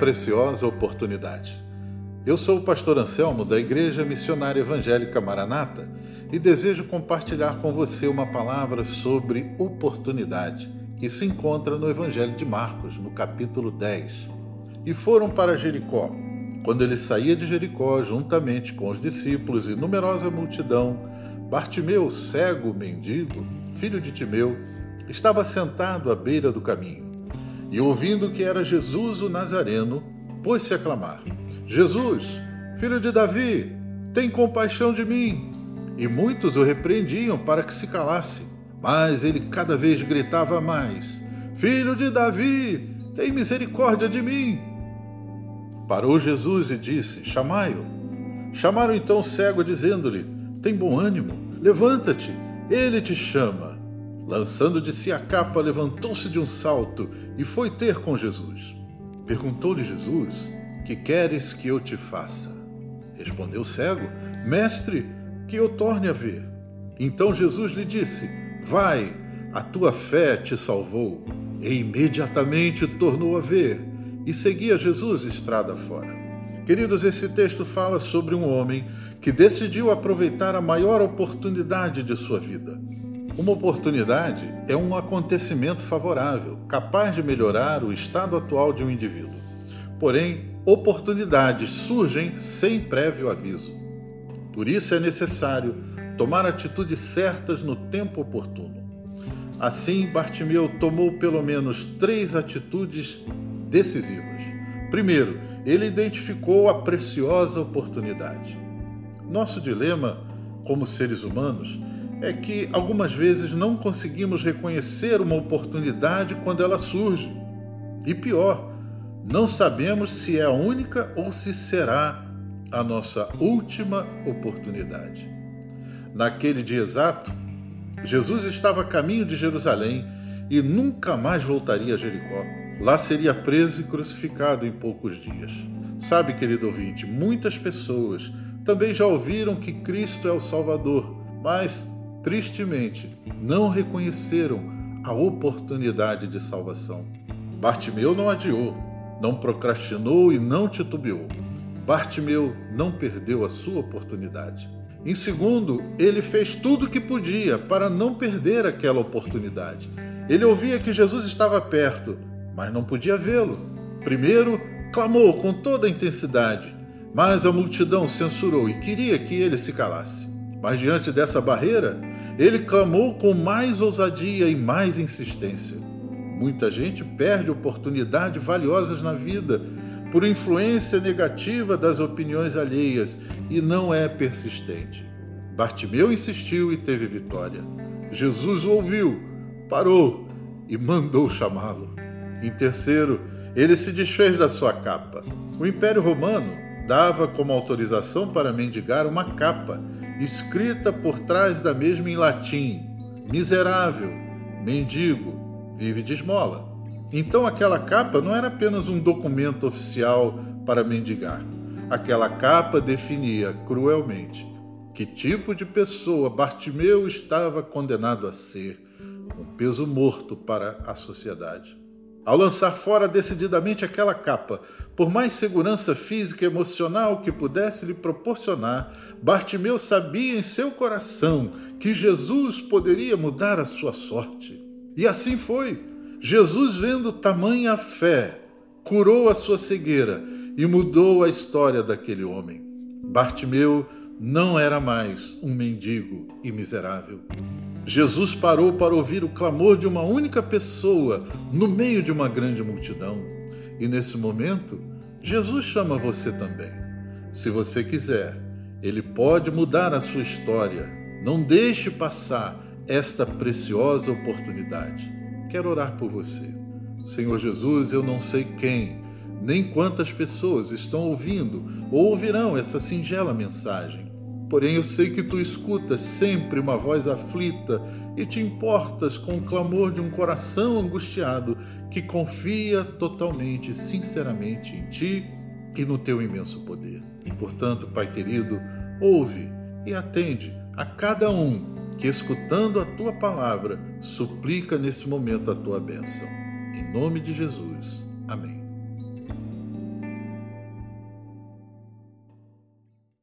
preciosa oportunidade. Eu sou o pastor Anselmo da Igreja Missionária Evangélica Maranata e desejo compartilhar com você uma palavra sobre oportunidade que se encontra no Evangelho de Marcos, no capítulo 10. E foram para Jericó. Quando ele saía de Jericó, juntamente com os discípulos e numerosa multidão, Bartimeu, cego, mendigo, filho de Timeu, estava sentado à beira do caminho. E ouvindo que era Jesus o Nazareno, pôs-se a clamar: Jesus, filho de Davi, tem compaixão de mim. E muitos o repreendiam para que se calasse. Mas ele cada vez gritava mais: Filho de Davi, tem misericórdia de mim. Parou Jesus e disse: Chamai-o. Chamaram então o cego, dizendo-lhe: Tem bom ânimo, levanta-te, ele te chama. Lançando de si a capa, levantou-se de um salto e foi ter com Jesus. Perguntou-lhe Jesus: Que queres que eu te faça? Respondeu o cego: Mestre, que eu torne a ver. Então Jesus lhe disse: Vai, a tua fé te salvou. E imediatamente tornou a ver e seguia Jesus estrada fora. Queridos, esse texto fala sobre um homem que decidiu aproveitar a maior oportunidade de sua vida uma oportunidade é um acontecimento favorável, capaz de melhorar o estado atual de um indivíduo. Porém, oportunidades surgem sem prévio aviso. Por isso é necessário tomar atitudes certas no tempo oportuno. Assim, Bartimeu tomou pelo menos três atitudes decisivas. Primeiro, ele identificou a preciosa oportunidade. Nosso dilema, como seres humanos, é que algumas vezes não conseguimos reconhecer uma oportunidade quando ela surge. E pior, não sabemos se é a única ou se será a nossa última oportunidade. Naquele dia exato, Jesus estava a caminho de Jerusalém e nunca mais voltaria a Jericó. Lá seria preso e crucificado em poucos dias. Sabe, querido ouvinte, muitas pessoas também já ouviram que Cristo é o Salvador, mas tristemente, não reconheceram a oportunidade de salvação. Bartimeu não adiou, não procrastinou e não titubeou. Bartimeu não perdeu a sua oportunidade. Em segundo, ele fez tudo o que podia para não perder aquela oportunidade. Ele ouvia que Jesus estava perto, mas não podia vê-lo. Primeiro, clamou com toda a intensidade, mas a multidão censurou e queria que ele se calasse. Mas diante dessa barreira, ele clamou com mais ousadia e mais insistência. Muita gente perde oportunidades valiosas na vida por influência negativa das opiniões alheias e não é persistente. Bartimeu insistiu e teve vitória. Jesus o ouviu, parou e mandou chamá-lo. Em terceiro, ele se desfez da sua capa. O Império Romano dava como autorização para mendigar uma capa escrita por trás da mesma em latim: miserável, mendigo, vive de esmola. Então aquela capa não era apenas um documento oficial para mendigar. Aquela capa definia cruelmente que tipo de pessoa Bartimeu estava condenado a ser, um peso morto para a sociedade. Ao lançar fora decididamente aquela capa, por mais segurança física e emocional que pudesse lhe proporcionar, Bartimeu sabia em seu coração que Jesus poderia mudar a sua sorte. E assim foi. Jesus, vendo tamanha fé, curou a sua cegueira e mudou a história daquele homem. Bartimeu não era mais um mendigo e miserável. Jesus parou para ouvir o clamor de uma única pessoa no meio de uma grande multidão. E nesse momento, Jesus chama você também. Se você quiser, ele pode mudar a sua história. Não deixe passar esta preciosa oportunidade. Quero orar por você. Senhor Jesus, eu não sei quem, nem quantas pessoas estão ouvindo ou ouvirão essa singela mensagem Porém, eu sei que tu escutas sempre uma voz aflita e te importas com o clamor de um coração angustiado que confia totalmente sinceramente em ti e no teu imenso poder. Portanto, Pai querido, ouve e atende a cada um que, escutando a tua palavra, suplica nesse momento a tua bênção. Em nome de Jesus. Amém.